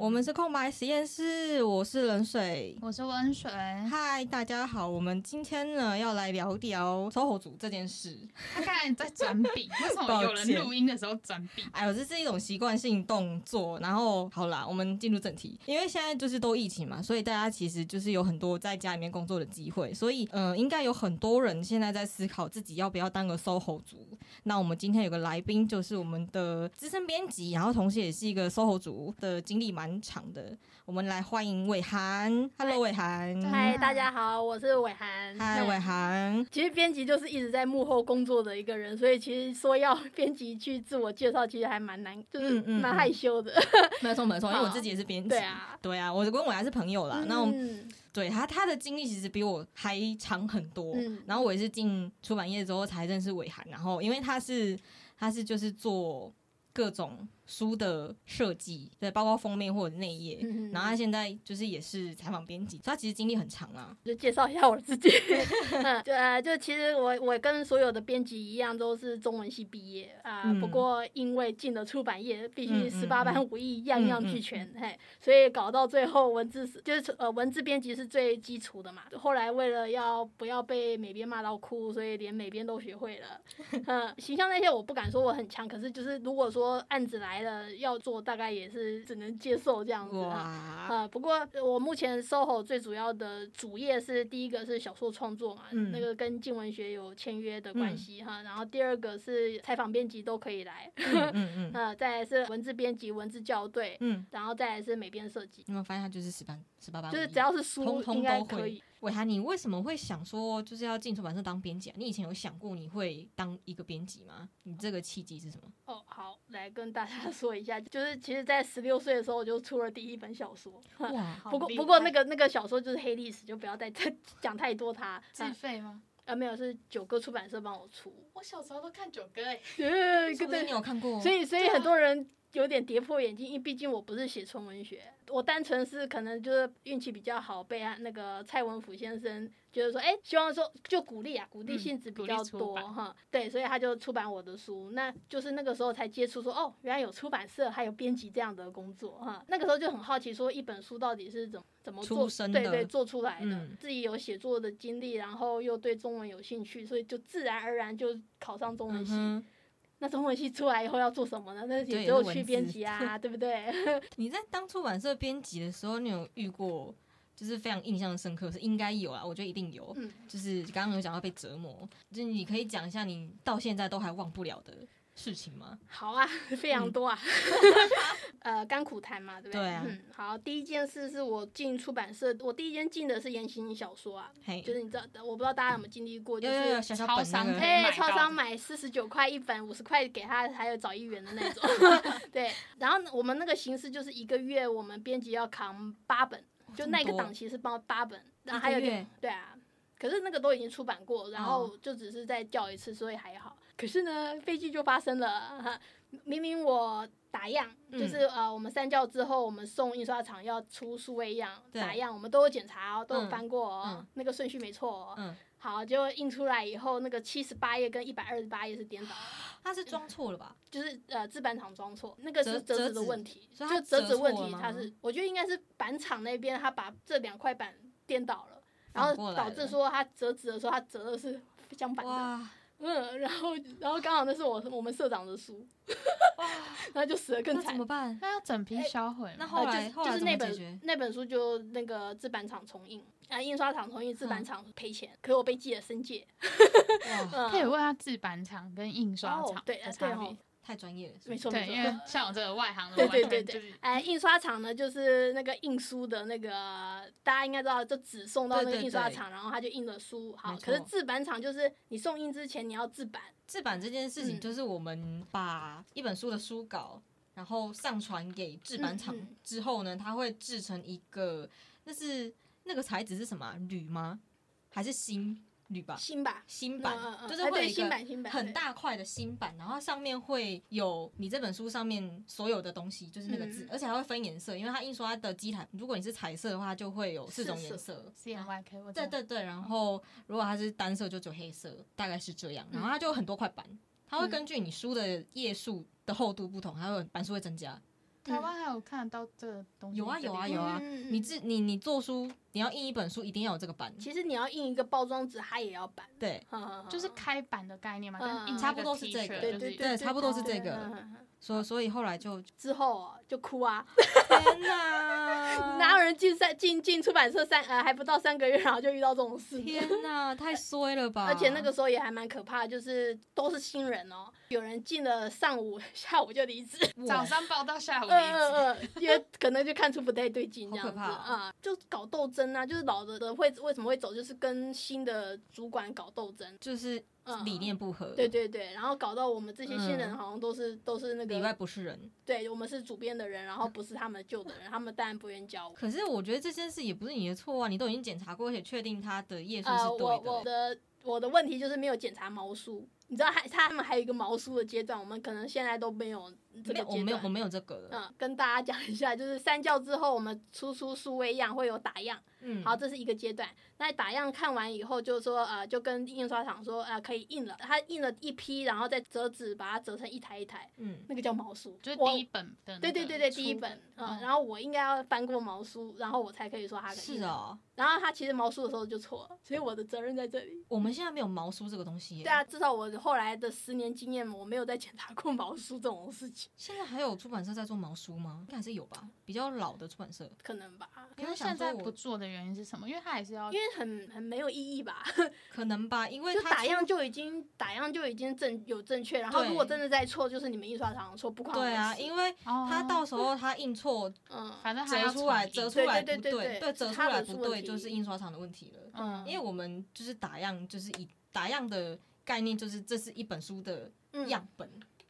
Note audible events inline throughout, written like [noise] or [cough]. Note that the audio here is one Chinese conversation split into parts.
我们是空白实验室，我是冷水，我是温水。嗨，大家好，我们今天呢要来聊聊 SOHO 组这件事。他刚才在转笔，[laughs] 为什么有人录音的时候转笔？哎呦，这是一种习惯性动作。然后好啦，我们进入正题，因为现在就是都疫情嘛，所以大家其实就是有很多在家里面工作的机会，所以嗯，应该有很多人现在在思考自己要不要当个 SOHO 组。那我们今天有个来宾，就是我们的资深编辑，然后同时也是一个 SOHO 组的经历蛮长的。我们来欢迎伟涵，Hello，伟涵。嗨，大家好，我是伟涵。嗨，伟涵。其实编辑就是一直在幕后工作的一个人，所以其实说要编辑去自我介绍，其实还蛮难，就是蛮害羞的。[laughs] 没错没错，因为我 [laughs] 自己也是编辑。对啊，对啊，我跟伟涵是朋友啦。那对他他的经历其实比我还长很多。然后我也是进出版业之后才认识伟涵，然后因为他是他是就是做各种。书的设计，对，包括封面或者内页，然后他现在就是也是采访编辑，他其实经历很长啊。就介绍一下我自己，[laughs] 就呃，就其实我我跟所有的编辑一样，都是中文系毕业啊。不过因为进了出版业，必须十八般武艺样样俱全，嘿，所以搞到最后文字是就是呃文字编辑是最基础的嘛。后来为了要不要被美编骂到哭，所以连美编都学会了。[laughs] 嗯，形象那些我不敢说我很强，可是就是如果说案子来。了要做大概也是只能接受这样子啊，啊！不过我目前 SOHO 最主要的主业是第一个是小说创作嘛，那个跟静文学有签约的关系哈。然后第二个是采访编辑都可以来，嗯嗯，[laughs] 啊，再来是文字编辑、文字校对，嗯，然后再来是美编设计。有没有发现他就是十八十八八，就是只要是书应该可以。伟涵，你为什么会想说就是要进出版社当编辑啊？你以前有想过你会当一个编辑吗？你这个契机是什么？哦，好，来跟大家 [laughs] 说一下，就是其实，在十六岁的时候我就出了第一本小说。哇，[laughs] 不过不过那个那个小说就是黑历史，就不要再再 [laughs] 讲太多它。自费吗？啊，没有，是九哥出版社帮我出。我小时候都看九哥哎，[laughs] 对，你有看过？所以所以很多人。有点跌破眼镜，因为毕竟我不是写纯文学，我单纯是可能就是运气比较好，被那个蔡文甫先生觉得说，哎，希望说就鼓励啊，鼓励性质比较多哈，对，所以他就出版我的书，那就是那个时候才接触说，哦，原来有出版社还有编辑这样的工作哈，那个时候就很好奇说，一本书到底是怎怎么做，对对，做出来的，自己有写作的经历，然后又对中文有兴趣，所以就自然而然就考上中文系。那中文系出来以后要做什么呢？那也只有去编辑啊，对不对？[laughs] 你在当出版社编辑的时候，你有遇过就是非常印象深刻？是应该有啊，我觉得一定有。嗯，就是刚刚有讲到被折磨，就是你可以讲一下你到现在都还忘不了的。事情吗？[laughs] 好啊，[laughs] 非常多啊，[laughs] 呃，甘苦谈嘛，对不对？对啊。嗯，好，第一件事是我进出版社，我第一间进的是言情小说啊，就是你知道，我不知道大家有没有经历过，就是超商哎，超商买四十九块一本，五十块给他，还有找一元的那种。对，然后我们那个形式就是一个月，我们编辑要扛八本，就那个档期是包八本，然后还有点对啊。可是那个都已经出版过，然后就只是再叫一次，所以还好。可是呢，飞机就发生了。明明我打样，就是呃，我们三教之后，我们送印刷厂要出数位样，打样，我们都有检查哦，都有翻过哦，那个顺序没错。嗯，好，就印出来以后，那个七十八页跟一百二十八页是颠倒。他是装错了吧？就是呃，制版厂装错，那个是折纸的问题，就折纸问题，它是，我觉得应该是板厂那边他把这两块板颠倒了。然后导致说他折纸的时候，他折的是相反的。嗯，然后然后刚好那是我我们社长的书，然后就死的更惨。怎么办？那要整批销毁。那后来就是那本那本书就那个制版厂重印，啊，印刷厂重印，制版厂赔钱。可是我被记了申诫。可以问他制版厂跟印刷厂的差别。太专业了，没错没错。因为 [laughs] 像我这个外行的，对对对对。哎，印刷厂呢，就是那个印书的那个，大家应该知道，就纸送到那个印刷厂，然后他就印了书。好，可是制版厂就是你送印之前你要制版。制版这件事情就是我们把一本书的书稿，然后上传给制版厂之后呢，它会制成一个，那是那个材质是什么？铝吗？还是锌？铝吧，新版，新版就是会一个很大块的新版，然后上面会有你这本书上面所有的东西，就是那个字，而且还会分颜色，因为它印刷的机台，如果你是彩色的话，就会有四种颜色，C N Y K，对对对，然后如果它是单色，就只有黑色，大概是这样，然后它就有很多块板，它会根据你书的页数的厚度不同，还有版数会增加。台湾还有看得到这个东西？有啊有啊有啊！你自你你做书，你要印一本书，一定要有这个版。其实你要印一个包装纸，它也要版。对，就是开版的概念嘛，跟差不多是这个，对对对，差不多是这个。所所以后来就之后就哭啊！天哪，[laughs] 哪有人进三进进出版社三呃还不到三个月，然后就遇到这种事？天哪，太衰了吧！而且那个时候也还蛮可怕，就是都是新人哦，有人进了上午下午就离职，早上报到下午离职，因为可能就看出不太对劲这样子啊，就搞斗争啊，就是老的的会为什么会走，就是跟新的主管搞斗争，就是。理念不合，对对对，然后搞到我们这些新人好像都是都是那个里外不是人，对我们是主编的人，然后不是他们旧的人，他们当然不愿意教。可是我觉得这件事也不是你的错啊，你都已经检查过，而且确定他的页数是对的。我我的我的问题就是没有检查毛书。你知道还他们还有一个毛书的阶段，我们可能现在都没有这个阶段。我没有我没有这个。嗯，跟大家讲一下，就是三教之后，我们出出数位样会有打样。嗯，好，这是一个阶段。那打样看完以后，就是说呃，就跟印刷厂说呃，可以印了。他印了一批，然后再折纸，把它折成一台一台。嗯，那个叫毛书，就是第一本的。对对对对，第一本。嗯，然后我应该要翻过毛书，然后我才可以说它可以。是哦。然后他其实毛书的时候就错了，所以我的责任在这里。我们现在没有毛书这个东西。对啊，至少我后来的十年经验，我没有再检查过毛书这种事情。现在还有出版社在做毛书吗？应该还是有吧，比较老的出版社。可能吧。因为现在不做的原因是什么？因为他还是要，因为很很没有意义吧？[laughs] 可能吧，因为就打样就已经打样就已经正有正确，然后如果真的在错，就是你们印刷厂错，不关我对啊，因为他到时候他印错，嗯，反正折出来折出来不对，对折出来不对，就是印刷厂的问题了。嗯，因为我们就是打样，就是以打样的概念，就是这是一本书的样本，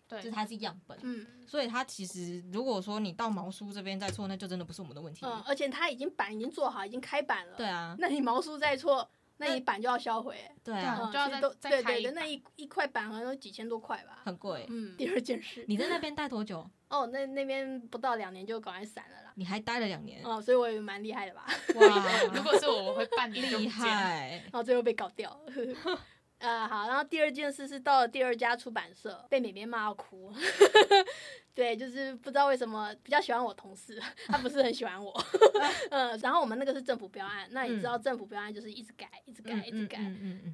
对，就是它是样本，嗯，所以它其实如果说你到毛书这边再错，那就真的不是我们的问题。嗯，而且它已经版已经做好，已经开版了，对啊，那你毛书再错，那你版就要销毁，对啊，就要再再开对，那一一块版好像都几千多块吧，很贵。嗯，第二件事，你在那边待多久？哦，那那边不到两年就赶快散了啦。你还待了两年？哦，所以我也蛮厉害的吧？哇，[laughs] 如果是我，我会半年厉害，然后最后被搞掉。[laughs] 呃，好，然后第二件事是到了第二家出版社，被美编骂到哭。[laughs] 对，就是不知道为什么比较喜欢我同事，他不是很喜欢我。[laughs] 嗯，然后我们那个是政府标案，那你知道政府标案就是一直改，一直改，一直改，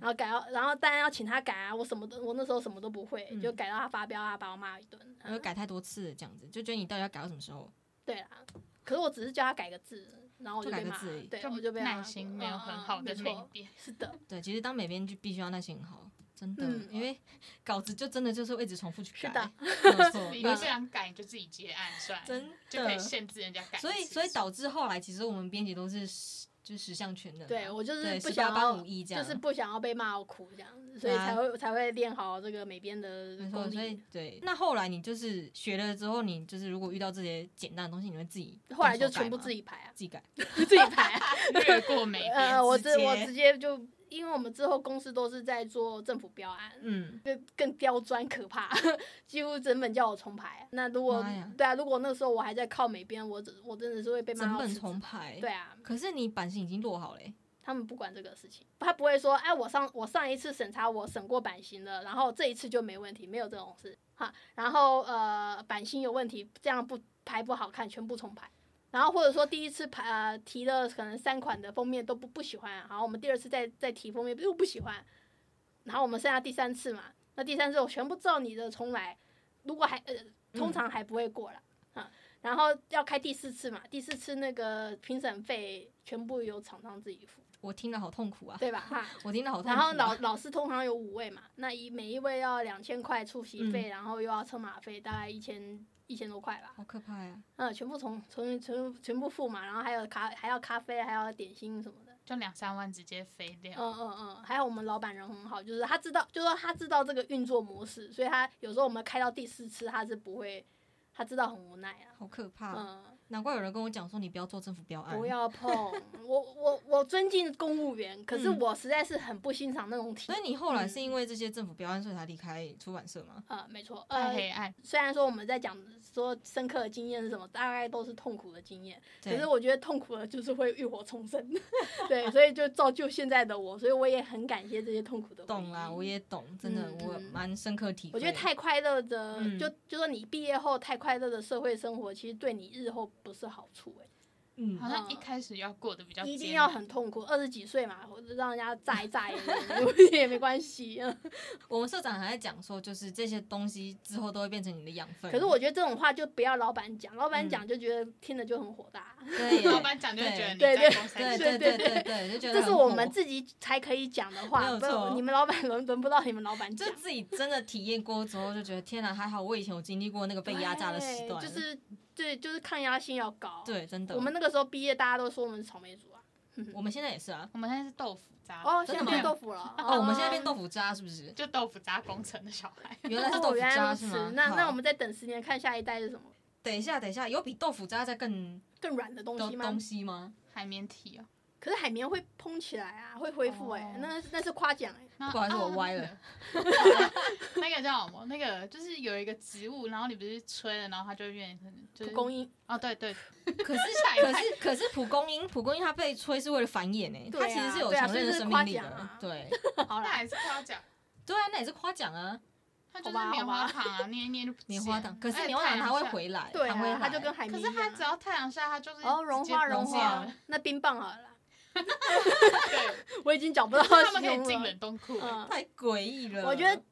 然后改到，然后当然要请他改啊，我什么都，我那时候什么都不会，就改到他发飙啊，把我骂一顿。然后改太多次这样子，就觉得你到底要改到什么时候？对啦，可是我只是叫他改个字。然后我就改个字，对，我就被耐心没有很好的那一点。是的，[laughs] 对，其实当美编就必须要耐心很好，真的，因为稿子就真的就是会一直重复去改。是的，[laughs] 没错。你不想改，你就自己接案算，真就可以限制人家改。所以，所以导致后来其实我们编辑都是。就十项全能，对我就是不想要，就是不想要被骂到哭这样子，所以才会才会练好这个美编的功力。对，那后来你就是学了之后，你就是如果遇到这些简单的东西，你会自己后来就全部自己排啊，自己改，[laughs] 自己排啊，[laughs] 略过美编，[laughs] 呃，我直我直接就。因为我们之后公司都是在做政府标案，嗯，更更刁钻可怕，几乎整本叫我重排。那如果对啊，如果那时候我还在靠美编，我我真的是会被整本重排。对啊，可是你版型已经落好嘞，他们不管这个事情，他不会说，哎，我上我上一次审查我审过版型了，然后这一次就没问题，没有这种事哈。然后呃，版型有问题，这样不排不好看，全部重排。然后或者说第一次排呃提了可能三款的封面都不不喜欢，好，我们第二次再再提封面又不喜欢，然后我们剩下第三次嘛，那第三次我全部照你的重来，如果还呃通常还不会过了啊，然后要开第四次嘛，第四次那个评审费全部由厂商自己付，我听了好痛苦啊，对吧？哈，[laughs] 我听了好痛苦。然后老老师通常有五位嘛，那一每一位要两千块出席费，然后又要车马费，大概一千。一千多块吧，好可怕呀！嗯，全部从从全全部付嘛，然后还有咖还要咖啡，还要点心什么的，就两三万直接飞掉。嗯嗯嗯，还有我们老板人很好，就是他知道，就说他知道这个运作模式，所以他有时候我们开到第四次，他是不会，他知道很无奈啊。好可怕。嗯，难怪有人跟我讲说你不要做政府标案，不要碰。[laughs] 我我我尊敬公务员，可是我实在是很不欣赏那种体。所以你后来是因为这些政府标案，所以才离开出版社吗？呃，没错，太黑暗。虽然说我们在讲说深刻的经验是什么，大概都是痛苦的经验，可是我觉得痛苦的就是会浴火重生。[laughs] 对，所以就造就现在的我，所以我也很感谢这些痛苦的。懂啦，我也懂，真的，我蛮深刻体会。我觉得太快乐的，就就说你毕业后太快乐的社会生活，其实对你日后。不是好处哎，嗯，好像一开始要过得比较一定要很痛苦，二十几岁嘛，或者让人家宰宰也没关系。[laughs] 我们社长还在讲说，就是这些东西之后都会变成你的养分。可是我觉得这种话就不要老板讲，老板讲就觉得听了就很火大。对，老板讲就觉得对对对对对对对，就觉得这是我们自己才可以讲的话，没错。你们老板轮轮不到你们老板讲，就自己真的体验过之后就觉得天哪，还好我以前有经历过那个被压榨的时段，就是。对，就是抗压性要高。对，真的。我们那个时候毕业，大家都说我们是草莓族啊。[laughs] 我们现在也是啊，我们现在是豆腐渣。哦，现在变豆腐了。哦，我们现在变豆腐渣，是不是？就豆腐渣工程的小孩。原来是豆腐渣是吗？那那我们再等十年，看下一代是什么。等一下，等一下，有比豆腐渣再更更软的东西吗？东西吗？海绵体啊。可是海绵会蓬起来啊，会恢复哎，那那是夸奖哎。不好意思，我歪了。[laughs] 那个叫什么？那个就是有一个植物，然后你不是吹了，然后它就变成蒲公英。哦，对对。可是可是可是蒲公英，蒲公英它被吹是为了繁衍哎，它其实是有强烈的生命力的。对。好 [laughs] 那也是夸奖。对啊，那也是夸奖啊。它就是棉花糖啊，捏一捏就棉花糖。可是棉花糖它会回来，对啊，它就跟海绵。可是它只要太阳下，它就是哦融化融化。那冰棒好了。[laughs] 对，[laughs] 我已经找不到他们可以进冷冻库，太诡异了。我觉得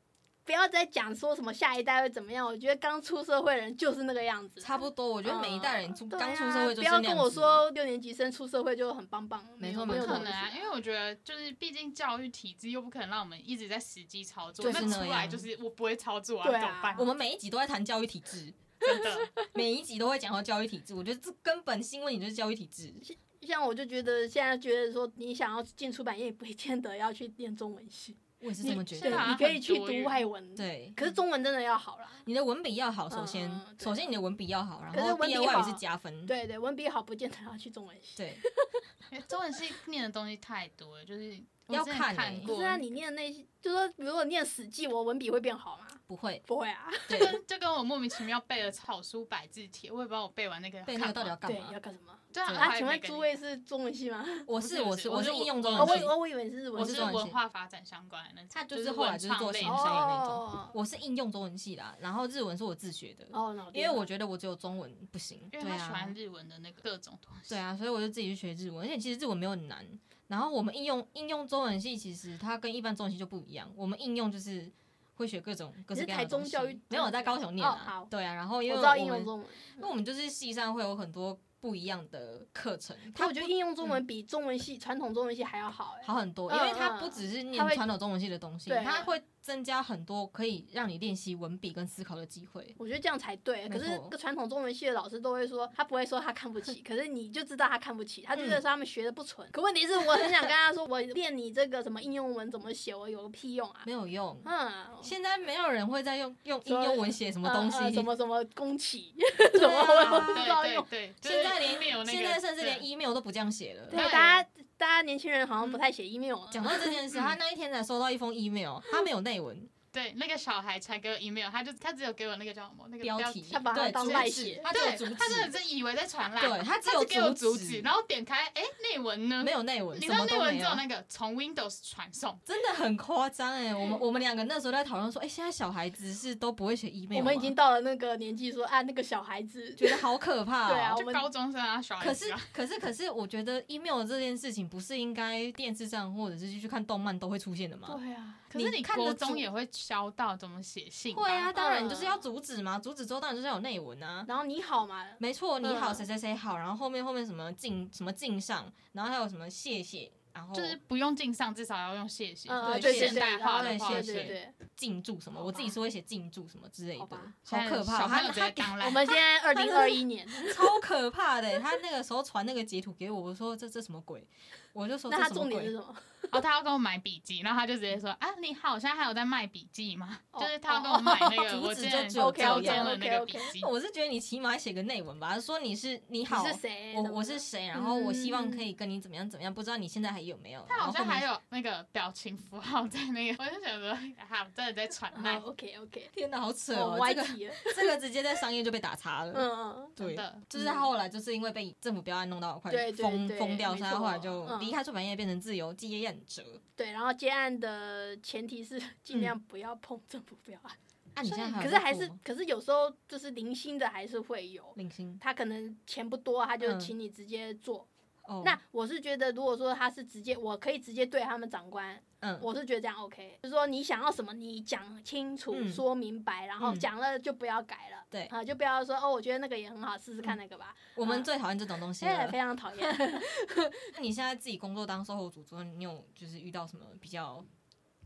不要再讲说什么下一代会怎么样，我觉得刚出社会的人就是那个样子。差不多，我觉得每一代人出刚出社会就是不要跟我说六年级生出社会就很棒棒，没错没可能啊，因为我觉得就是毕竟教育体制又不可能让我们一直在实际操作，就是那出来就是我不会操作啊，怎么办？我们每一集都在谈教育体制，[laughs] 真的，[laughs] 每一集都会讲到教育体制，我觉得这根本新问题就是教育体制。像我就觉得现在觉得说，你想要进出版业，不见得要去念中文系。我也是这么觉得。你可以去读外文。对。可是中文真的要好啦。你的文笔要好，首先，首先你的文笔要好，然后毕业外语是加分。对对，文笔好不见得要去中文系。对。[laughs] 中文系念的东西太多了，就是要看。不是啊，你念的那些，就说，比如说念《史记》，我文笔会变好吗？不会，不会啊。就跟就跟我莫名其妙背了草书百字帖，我也不知道我背完那个背那个到底要干嘛？要干什么？对啊，请问诸位是中文系吗？[laughs] 我是我是我是应用中文系。我我以为是。我是文化发展相关的，他就是后来就是做新商业那种。我是应用中文系啦，然后日文是我自学的。哦，因为我觉得我只有中文不行。因为他喜欢日文的那个各种东西。对啊，所以我就自己去学日文，而且其实日文没有很难。然后我们应用应用中文系，其实它跟一般中文系就不一样。我们应用就是会学各种各式各样的东西。没有在高雄念啊。对啊，然后因为我们因为我们就是系上会有很多。不一样的课程，他我觉得应用中文比中文系传统中文系还要好，好很多，因为它不只是念传统中文系的东西，它会。增加很多可以让你练习文笔跟思考的机会，我觉得这样才对。可是个传统中文系的老师都会说，他不会说他看不起，[laughs] 可是你就知道他看不起，他觉得是他们学的不纯。[laughs] 可问题是，我很想跟他说，我练你这个什么应用文怎么写，我有个屁用啊？没有用。嗯，现在没有人会在用用应用文写什么东西，什么什么宫崎，什么我不知道用。对现在连现在甚至连 email 都不这样写了。对，大家大家年轻人好像不太写 email。讲到这件事，他那一天才收到一封 email，他没有内文。对，那个小孩才给我 email，他就他只有给我那个叫什么那个标题，他把它当赖写，他对，他真的是以为在传赖，对他只有给我主旨，然后点开，哎，内文呢？没有内文，你知道内文只有那个从 Windows 传送，真的很夸张哎！我们我们两个那时候在讨论说，哎，现在小孩子是都不会写 email，我们已经到了那个年纪，说啊，那个小孩子觉得好可怕，[laughs] 对啊，就高中生啊，小孩子。可是可是可是，我觉得 email 这件事情不是应该电视上或者是去看动漫都会出现的吗？对啊。可是你国中也会教到怎么写信，会啊，当然就是要阻止嘛，阻止之后当然就是要有内文啊。然后你好嘛，没错，你好谁谁谁好，然后后面后面什么敬什么敬上，然后还有什么谢谢，然后就是不用敬上，至少要用谢谢，对现代化的谢谢，敬祝什么，我自己是会写敬祝什么之类的，好可怕。他他我们现在二零二一年，超可怕的，他那个时候传那个截图给我，我说这这什么鬼？我就说那他重点是什么？然 [laughs] 后他要跟我买笔记，然后他就直接说啊，你好，现在还有在卖笔记吗？哦就是他要跟我买那个哦我之前就只有这样高中的那个笔记。我是觉得你起码写个内文吧，说你是你好，你是谁？我我是谁，然后我希望可嗯以跟你怎么样怎么样，不知道你现在还有没有？他好像还有那个表情符号在那个，[laughs] 我就觉得哈，真的在传卖，OK OK，天哪，好扯哦！这个歪题了。[laughs] 这个直接在商业就被打叉了。嗯嗯，对的，就是他后来就是因为被政府标案弄到快对对对封封掉，所以他后来就嗯离开出版业，变成自由接案者。对。然后接案的前提是尽量不要碰政府标案，啊，你现在可是还是可是有时候就是零星的还是会有。零星他可能钱不多，他就嗯请你直接做。哦。那我是觉得，如果说他是直接，我可以直接对他们长官，嗯，我是觉得这样 OK。就是说你想要什么，你讲清楚、嗯说明白，然后嗯讲了就不要改了。对啊，就不要说哦，我觉得那个也很好，试试看那个吧。我们最讨厌这种东西哎，了非。常讨厌。[laughs] 那你现在自己工作当售后组之后，你有就是遇到什么比较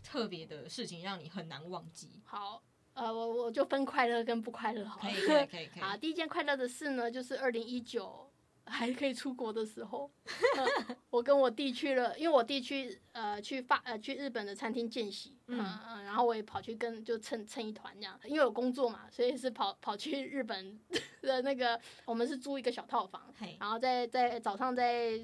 特别的事情，让你很难忘记？好，呃，我我就分快乐跟不快乐好了。可以，可以，可以，可以。[laughs] 啊，第一件快乐的事呢，就是二零一九还可以出国的时候，呃 [laughs] 我跟我弟去了，因为我弟去呃去法呃去日本的餐厅见习，嗯。嗯嗯，然后我也跑去跟就蹭蹭一团这样，因为有工作嘛，所以是跑跑去日本的那个，我们是租一个小套房，然后在在早上在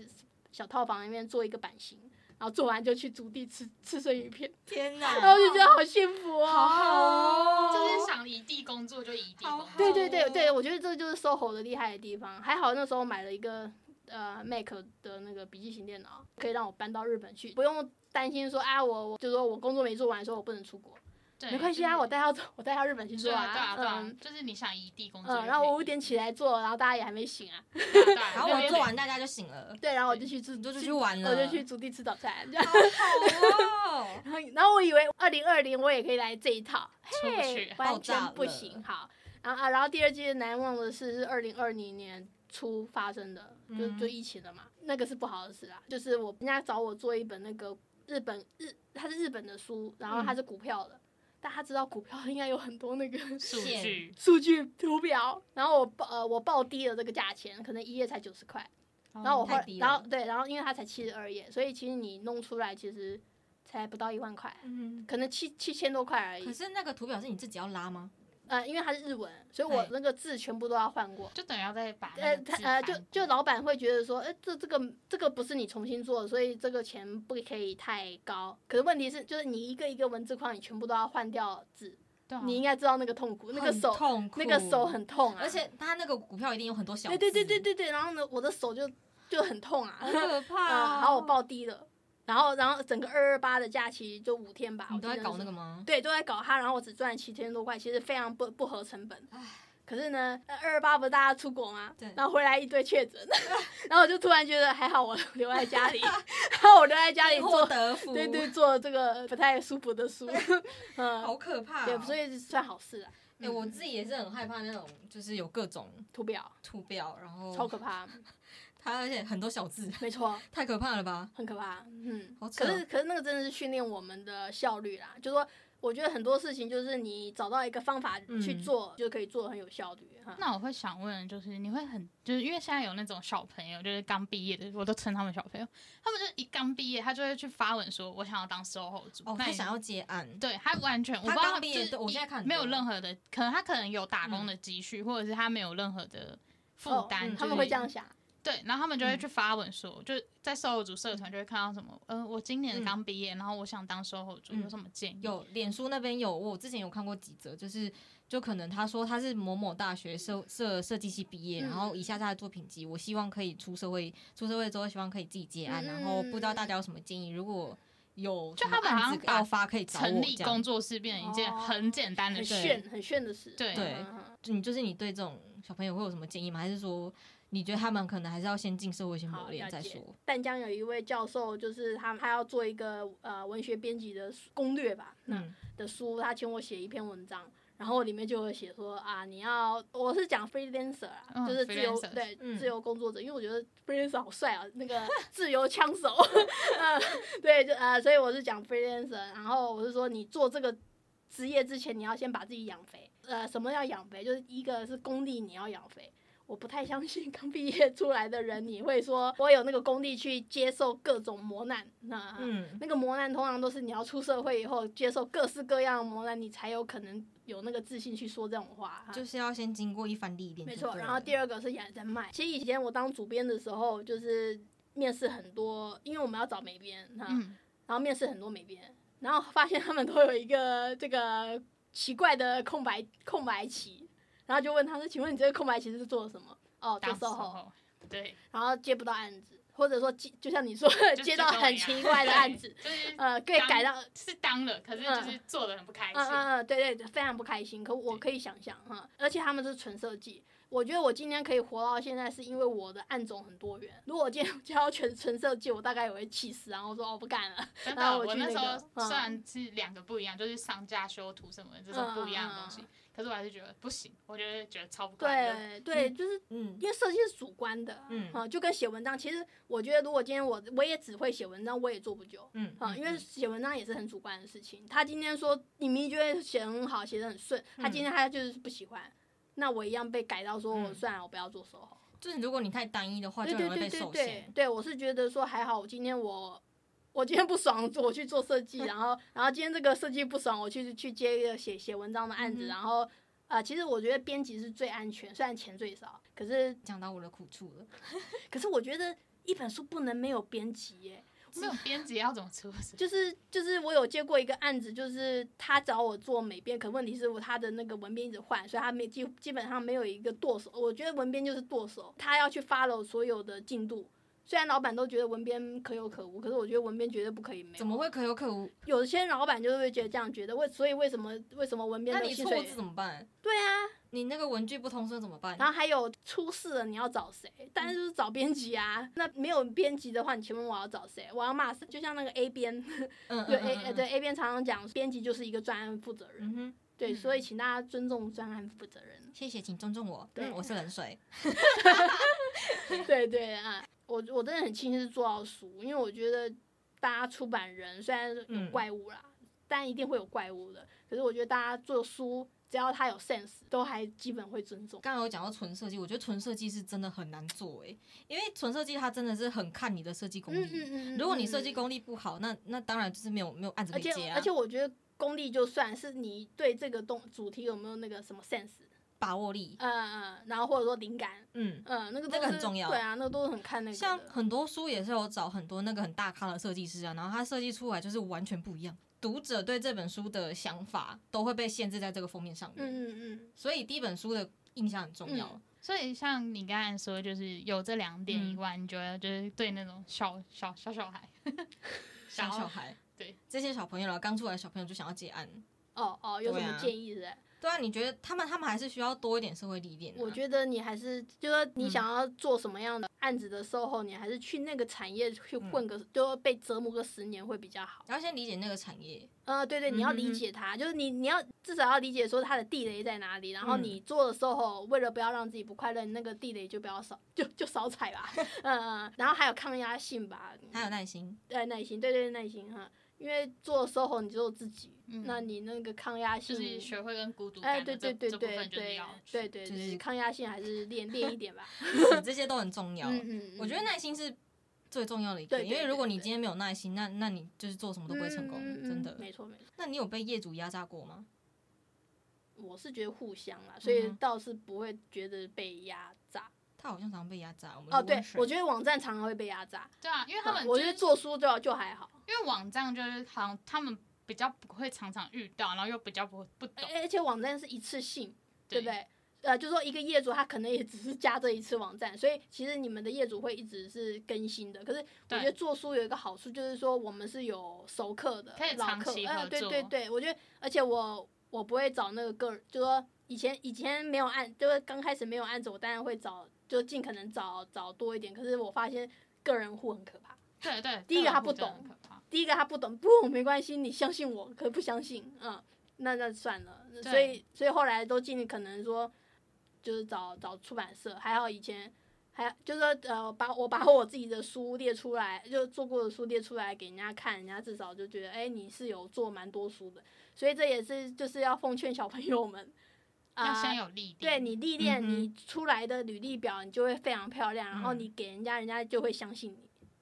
小套房里面做一个版型。然后做完就去竹地吃吃生鱼片，天 [laughs] 哪然后，就觉得好幸福哦，好好哦，就是想移地工作就移地工作。对对对哦对，我觉得这就是 SOHO 的厉害的地方。还好那时候买了一个呃 Mac 的那个笔记型电脑，可以让我搬到日本去，不用担心说啊我我就说我工作没做完说我不能出国，对没关系啊，我带他我带他日本去做啊对啊对啊嗯，就是你想异地工作嗯，然后我五点起来做，然后大家也还没醒啊，[laughs] 然后对对我做完，大家就醒了。对，然后我就去吃，就出去玩了我就去竹地吃早餐，这样。好哦，[laughs] 然后然后我以为二零二零我也可以来这一套，[laughs] 出去，完全不行。好，然后啊，然后第二件难忘的事是二零二零年初发生的，就嗯就疫情了嘛，那个是不好的事啦。就是我人家找我做一本那个日本日，它是日本的书，然后它是股票的。大家知道股票应该有很多那个数据，数据图表，然后我报呃我报低了这个价钱，可能一页才九十块，然后我后来太低了然后对，然后因为它才七十二页，所以其实你弄出来其实才不到一万块，嗯，可能七七千多块而已可。是那个图表是你自己要拉吗？呃，因为它是日文，所以我那个字全部都要换过。就等于要再把呃，呃，就就老板会觉得说，哎、这这个这个不是你重新做的，所以这个钱不可以太高。可是问题是，就是你一个一个文字框，你全部都要换掉字，对啊你应该知道那个痛苦，那个手痛苦，那个手很痛啊。而且它那个股票一定有很多小对对对对对对，然后呢，我的手就就很痛啊。好可怕 [laughs] 嗯，哦。然后我爆低了，然后然后整个二二八的假期就五天吧，你都在搞那个吗？对，都在搞它，然后我只赚七千多块，其实非常不不合成本。可是呢，二二八不是大家出国吗？对然后回来一堆确诊，[laughs] 然后我就突然觉得还好我留在家里，[laughs] 然后我留在家里做，得福，对对，做这个不太舒服的书，嗯 [laughs] 好嗯，可怕哦。对，所以算好事啊。哎，我自己也是很害怕那种，就是有各种图表图表，然后超可怕，它而且很多小字，没错，[laughs] 太可怕了吧？很可怕。嗯，好可是可是那个真的是训练我们的效率啦，就说。我觉得很多事情就是你找到一个方法去嗯做，就可以做很有效率。哈那我会想问，就是你会很，就是因为现在有那种小朋友，就是刚毕业的，我都称他们小朋友，他们就一刚毕业，他就会去发文说，我想要当售后组。哦，他想要接案，对他完全，我不他知道刚毕业我就是一现在看没有任何的，可能他可能有打工的积蓄，或者是他没有任何的负哦担、嗯他们就会这样想。对，然后他们就会嗯去发文说，就在售后组社团就会看到什么，呃，我今年嗯刚毕业，然后我想当售后组，嗯有什么建议？有脸书那边有，我之前有看过几则，就是就可能他说他是某某大学设设设计系毕业，嗯然后以下他的作品集，我希望可以出社会，出社会之后希望可以自己接案，嗯然后不知道大家有什么建议，如果有就他们好像把要发，可以找我成立工作室变成一件哦很简单的很。炫很炫的事。对就你就是你对这种小朋友会有什么建议吗？还是说你觉得他们可能还是要先进社会先磨练再说？淡江有一位教授，就是他他要做一个呃文学编辑的攻略吧，嗯嗯的书，他请我写一篇文章。然后里面就会写说啊，你要我是讲 freelancer 啊，嗯就是自由对、嗯自由工作者，因为我觉得 freelancer 好帅啊，那个 [laughs] 自由枪手，嗯，[laughs] 对，就呃，所以我是讲 freelancer，然后我是说你做这个职业之前，你要先把自己养肥。呃，什么叫养肥？就是一个是功力，你要养肥。我不太相信刚毕业出来的人，你会说我有那个功力去接受各种磨难。那嗯，那个磨难通常都是你要出社会以后接受各式各样的磨难，你才有可能有那个自信去说这种话。就是要先经过一番历练，没错。然后第二个是养人脉。其实以前我当主编的时候，就是面试很多，因为我们要找美编哈，嗯，然后面试很多美编，然后发现他们都有一个这个奇怪的空白空白期，然后就问他说：“请问你这个空白期是做什么？”哦，做售后，对，然后接不到案子，或者说接就像你说的，接到很奇怪的案子，，[laughs] 就跟我一样呃，可以改到是当了，可是就是做的很不开心嗯嗯心。嗯，对对，非常不开心。可我可以想象哈，而且他们是纯设计。我觉得我今天可以活到现在，是因为我的案种很多元。如果我今天 [laughs] 教全纯设计，我大概也会气死，然后说我不干了。真的，我去那我那时候虽然是两个不一样，就是上架修图什么的这种不一样的东西嗯嗯，可是我还是觉得不行，我觉得觉得超不快乐。对对，就是嗯因为设计是主观的，嗯啊，就跟写文章，其实我觉得如果今天我我也只会写文章，我也做不久。嗯啊，因为写文章也是很主观的事情。他今天说你明明觉得写很好，写的很顺，他今天他就是不喜欢，那我一样被改到说我嗯算了，我不要做售后。就是如果你太单一的话，对就容易被对对对对受限。对，我是觉得说还好，我今天我我今天不爽，我去做设计，然后然后今天这个设计不爽，我去去接一个写写文章的案子，嗯然后啊、其实我觉得编辑是最安全，虽然钱最少，可是讲到我的苦处了，[laughs] 可是我觉得一本书不能没有编辑耶。没有编辑要怎么出？[laughs] 就是就是我有接过一个案子，就是他找我做美编，可问题是我他的那个文编一直换，所以他没基基本上没有一个剁手。我觉得文编就是剁手，他要去 follow 所有的进度。虽然老板都觉得文编可有可无，可是我觉得文编绝对不可以没有。怎么会可有可无？有些老板就是会觉得这样觉得，为所以为什么为什么文编那你错字怎么办？对啊，你那个文具不通顺怎么办？然后还有出事了你要找谁？当然就是找编辑啊。那没有编辑的话，你请问我要找谁？我要骂谁？就像那个 A 编，嗯对 A 嗯嗯呃对 A 编常常讲，编辑就是一个专案负责人。嗯，对，嗯所以请大家尊重专案负责人。谢谢，请尊重我。对嗯，我是冷水。[laughs] [laughs] 对对啊，我我真的很庆幸是做到书，因为我觉得大家出版人虽然有嗯怪物啦，但一定会有怪物的。可是我觉得大家做书，只要他有 sense，都还基本会尊重。刚刚有讲到纯设计，我觉得纯设计是真的很难做诶，因为纯设计它真的是很看你的设计功嗯力。嗯嗯。如果你设计嗯，功力不好，那那当然就是没有没有案子可以接啊。而且我觉得功力就算是你对这个东主题有没有那个什么 sense，把握力，嗯嗯，然后或者说灵感，嗯，嗯，那个这都是个很重要对啊，那个都是很看那个。像很多书也是有找很多那个很大咖的设计师啊，然后他设计出来就是完全不一样。读者对这本书的想法都会被限制在这个封面上面，嗯嗯嗯，所以第一本书的印象很重要。嗯所以像你刚才说，就是有这两点以嗯外，你觉得就是对那种小小小小孩，小小孩，[laughs] 对这些小朋友了，刚出来的小朋友就想要结案。哦哦，有什么建议的？对啊，你觉得他们他们还是需要多一点社会历练、啊？我觉得你还是，就是你嗯想要做什么样的案子的售后，你还是去那个产业去嗯混个，就被折磨个十年会比较好。要先理解那个产业。呃，对对，你要理解它，就是你你要至少要理解说它的地雷在哪里，然后嗯你做的售后，为了不要让自己不快乐，那个地雷就不要少，就就少踩吧。[laughs] 嗯嗯，然后还有抗压性吧，还有耐心，对耐心，对对耐心哈，因为做售后你只有自己，嗯那你那个抗压性就是学会跟孤独哎，感的这对对对对对对对就是对，抗压性还是练练一点吧。[laughs] 这些都很重要。嗯嗯，我觉得嗯耐心是最重要的一个，对对因为如果你今天没有耐心，那那你就是做什么都不会成功，嗯嗯嗯真的。没错没错。那你有被业主压榨过吗？我是觉得互相啦，所以倒是不会觉得被压榨。他好像常常被压榨。我们哦，对，我觉觉得网站常常会被压榨。对啊，因为他们、嗯我觉得，做书就就还好，因为网站就是好像他们比较不会常常遇到，然后又比较不不懂，而而且网站是一次性，对对不对？呃，就说一个业主他可能也只是加这一次网站，所以其实你们的业主会一直是更新的。可是我觉得做书有一个好处，就是说我们是有熟客的可以，老客，长期呃，合作对对对，我觉得，而且我我不会找那个个人，就说以前以前没有案，就是刚开始没有案子，我当然会找，就尽可能找找多一点。可是我发现个人户很可怕。对对。第一个他不懂第一个他不懂，不没关系，你相信我，可不相信，嗯，那那算了。所以所以后来都尽可能说，就是找找出版社，还好以前还就是说呃，把我把我自己的书列出来，就做过的书列出来给人家看，人家至少就觉得，哎、你是有做蛮多书的。所以这也是就是要奉劝小朋友们，啊、要先有历练，对你历练，嗯你出来的履历表你就会非常漂亮，然后嗯你给人家，人家就会相信你。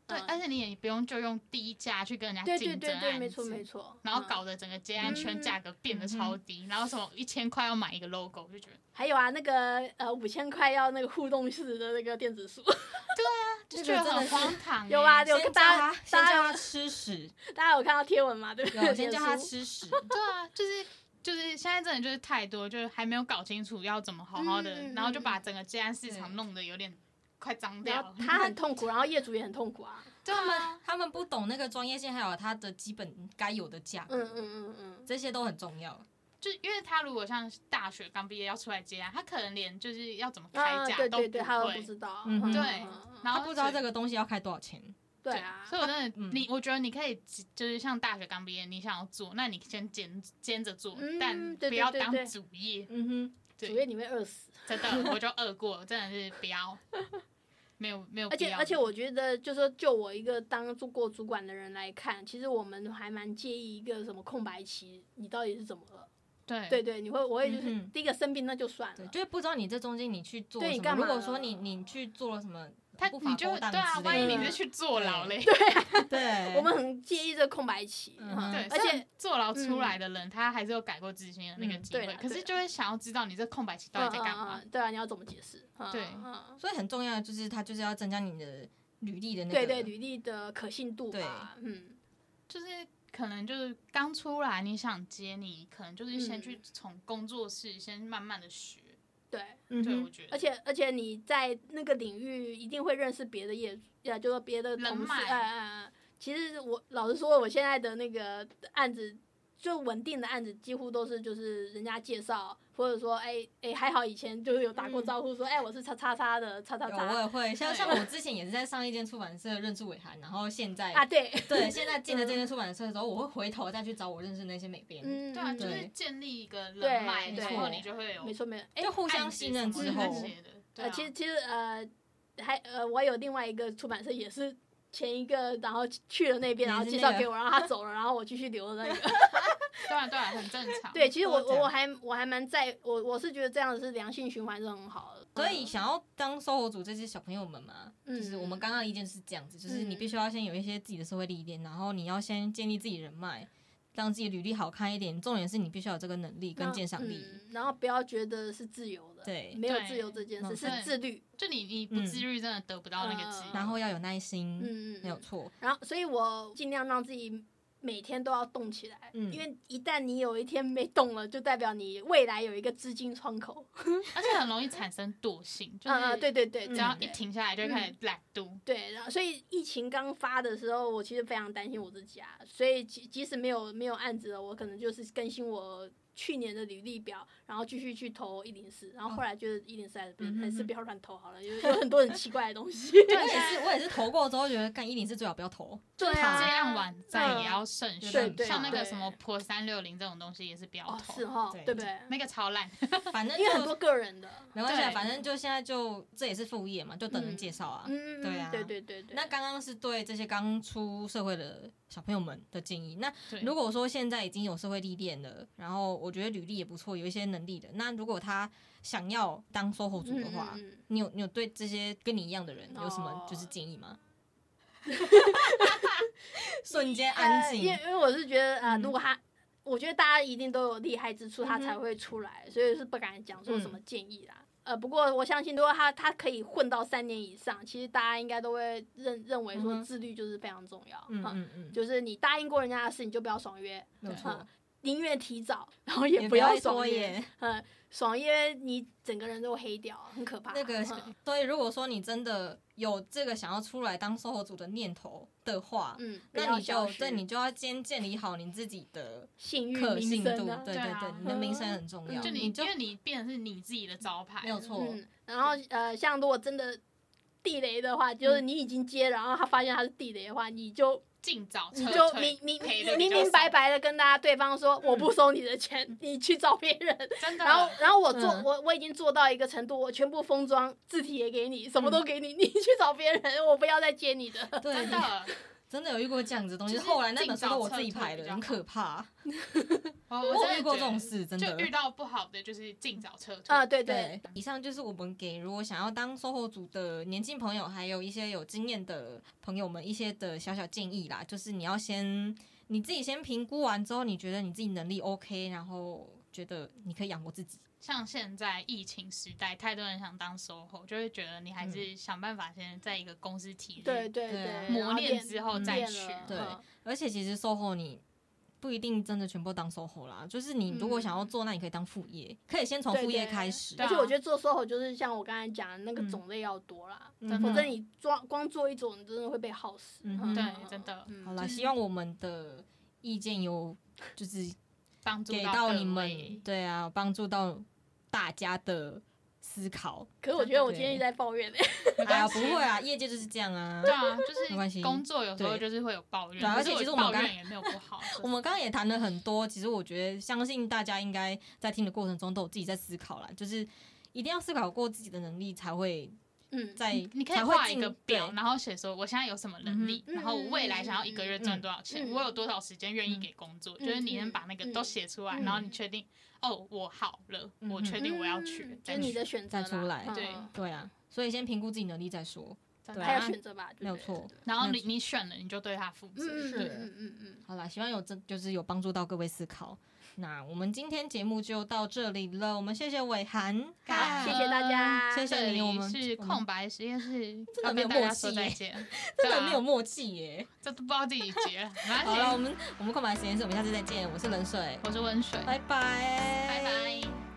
对，嗯而且你也不用就用低价去跟人家对对竞争对对，没案子错没错。然后嗯搞得整个接案圈嗯价格变得超低，然后什么一千块要买一个 logo，就觉得还有啊，那个呃五千块要那个互动式的那个电子书，[laughs] 对啊就觉得很荒唐欸。[laughs] 有啊有大家，先大家叫他吃屎，[laughs] 大家有看到贴文吗？对不对？先叫他吃屎。对啊，就是就是现在真的就是太多，就是还没有搞清楚要怎么好好的，嗯然后就把整个接案市场弄得有点快脏掉了。他很痛苦，然后业主也很痛苦啊。对他们啊，他们不懂那个专业性，还有它的基本该有的价格，嗯嗯嗯嗯，这些都很重要。就因为他如果像大学刚毕业要出来接案，他可能连就是要怎么开啊，价都对对对，他都不知道。嗯对然后不知道这个东西要开多少钱。对啊，所以我真的，嗯你我觉得你可以就是像大学刚毕业，你想要做，那你先兼兼着做，嗯但不要当对对对主业。嗯哼，主业你会饿死。真的，我就 [laughs] 饿过，真的是不要，没有没有而必要。且而且，我觉得，就说就我一个当做过主管的人来看，其实我们还蛮介意一个什么空白期，你到底是怎么了？对对对，你会我会就是、嗯第一个生病那就算，了，就是不知道你这中间你去做什么。对你干嘛如果说你你去做了什么他不你就对啊，万一你是去坐牢嘞，对对，[laughs] 我们很介意这个空白期，对，而且坐牢出来的人，他还是有改过自新的那个嗯机会，可是就会想要知道你这空白期到底在干嘛对啊，你要怎么解释？嗯对嗯所以很重要的就是他就是要增加你的履历的那个。对对，履历的可信度吧，嗯，就是可能就是刚出来，你想接，你可能就是先嗯去从工作室先慢慢的学。对。对，嗯对我觉得，而且而且你在那个领域一定会认识别的业主，呀，就是别的同事，人脉哎哎哎。其实我老实说，我现在的那个案子，就稳定的案子，几乎都是就是人家介绍，或者说，哎哎，还好以前就是有打过嗯。招呼说，哎，我是叉叉叉的叉叉有我也会，[laughs] 像像我之前也是在上一间出版社认识伟涵，然后现在啊，对，对现在进了这间出版社的时候，我会回头再去找我认识那些美编，嗯，对啊，嗯就是建立一个人脉，然后你就会有没错没错，哎就，互相信任之后呃，啊。其实其实呃，还呃，我有另外一个出版社也是。前一个，然后去了那边，然后介绍给我，然后他走了，然后我继续留了那个。对啊对啊，很正常。对，其实我我我还我还蛮在，我我是觉得这样是良性循环是很好的。所以想要当生活组这些小朋友们嘛，嗯就是我们刚刚意见是这样子，就是你嗯必须要先有一些自己的社会历练，然后你要先建立自己人脉，让自己履历好看一点。重点是你必须要有这个能力跟鉴赏力。嗯，然后不要觉得是自由的，对没有自由这件事嗯是自律。就你你不自律，真的得不到那个自由。嗯然后要有耐心，嗯嗯，没有错。然后，所以我尽量让自己每天都要动起来，嗯因为一旦你有一天没动了，就代表你未来有一个资金窗口。[laughs] 而且很容易产生惰性，就嗯嗯，是对对对，嗯只要一停下来就开始懒惰。对，然后所以疫情刚发的时候，我其实非常担心我自己啊，所以即即使没有没有案子了，我可能就是更新我去年的履历表，然后继续去投一零四，然后后来觉得一零四还是还是不要乱投好了，有 [laughs] 有很多很奇怪的东西。我也是，我也是投过之后觉得干一零四最好不要投。对接啊，案网站也要慎选，对对对像那个什么破三六零这种东西也是不要哦投，是哈，对对不对？那个超烂。反正因为很多个人的，没关系反正就现在就这也是副业嘛，就等人介绍啊。嗯，对啊对对对对。那刚刚是对这些刚出社会的小朋友们的建议。那，如果说现在已经有社会历练了，然后我觉得履历也不错，有一些能力的，那如果他想要当 SOHO 族的话，嗯嗯嗯。你有你有对这些跟你一样的人有什么哦。就是建议吗？[laughs] 瞬间安静。呃因为，因为我是觉得啊、呃嗯。如果他，我觉得大家一定都有厉害之处，他才会出来，所以是不敢讲说什么嗯。建议啦。呃，不过我相信，如果他他可以混到三年以上，其实大家应该都会认认为说自律就是非常重要。嗯嗯嗯嗯，就是你答应过人家的事，你就不要爽约，没错嗯，宁愿提早，然后也也不要拖爽约。延。嗯，爽约你整个人都黑掉，很可怕。那个嗯，所以如果说你真的有这个想要出来当 SOHO 组的念头的话，嗯，那你就对你就要先建立好你自己的信誉可信度，啊对对啊对对，你的名声很重要，嗯就你因为你变成是你自己的招牌，没有错，嗯，然后呃，像如果真的地雷的话，就是嗯。你已经接，然后他发现他是地雷的话，你就尽早你撤退就明明明明白白的跟大家对方说，我嗯不收你的钱，你去找别人。[laughs] 真的。然后，然后我做嗯我我已经做到一个程度，我全部封装，字体也给你，什么嗯都给你，你去找别人，我不要再接你的。对，真的，真的有遇过这样子的东西，就是后来那本书都我自己排的，很可怕。[laughs] 我我真遇过这种事，真的就遇到不好的就是尽早撤退啊，对对对，，以上就是我们给如果想要当售后组的年轻朋友，还有一些有经验的朋友们一些的小小建议啦。就是你要先你自己先评估完之后，你觉得你自己能力 OK，然后觉得你可以养活自己。像现在疫情时代，太多人想当 SOHO，就会觉得你还是想办法先在一个公司体系对对对磨练之后再去了对嗯而且其实 SOHO 你不一定真的全部当 SOHO 啦，就是你如果想要做，那你可以当副业，可以先从副业开始。对啊而且我觉得做 SOHO 就是像我刚才讲的那个嗯种类要多啦，嗯否则你光光做一种，你真的会被耗死。嗯哼对嗯真的嗯好啦，希望我们的意见有就是帮助给到你们，对啊，帮助到大家的思考。可是我觉得我今天一直在抱怨欸。[laughs] 哎呀，没关系不会啊，业界就是这样啊。对。啊，就是没关系。工作有时候就是会有抱怨，而且其实我们刚也没有不好。[laughs] 我们刚刚也谈了很多，其实我觉得相信大家应该在听的过程中都有自己在思考啦，就是一定要思考过自己的能力，才会嗯，在你可以画一个表，然后写说我现在有什么能力，嗯然后我未来想要一个月赚多少钱，嗯嗯我有多少时间愿意给工作，就是你能把那个都写出来，嗯。然后你确定哦，我好了，嗯我确定我要去就是你的选择再出来嗯对嗯对啊，所以先评估自己能力再说。对啊还有选择吧，没有错。然后你你选了，你就对他负责。对嗯嗯嗯嗯嗯嗯，好啦，希望有这就是有帮助到各位思考。那我们今天节目就到这里了，我们谢谢伟涵，好，谢谢大家，谢谢你我们是空白实验室，真的没有默契 [laughs] 真的没有默契耶。这都不知道自己结了，[laughs] 好了，我。们我们空白实验室，我们下次再见。我是冷水，我是温水，拜拜。拜拜。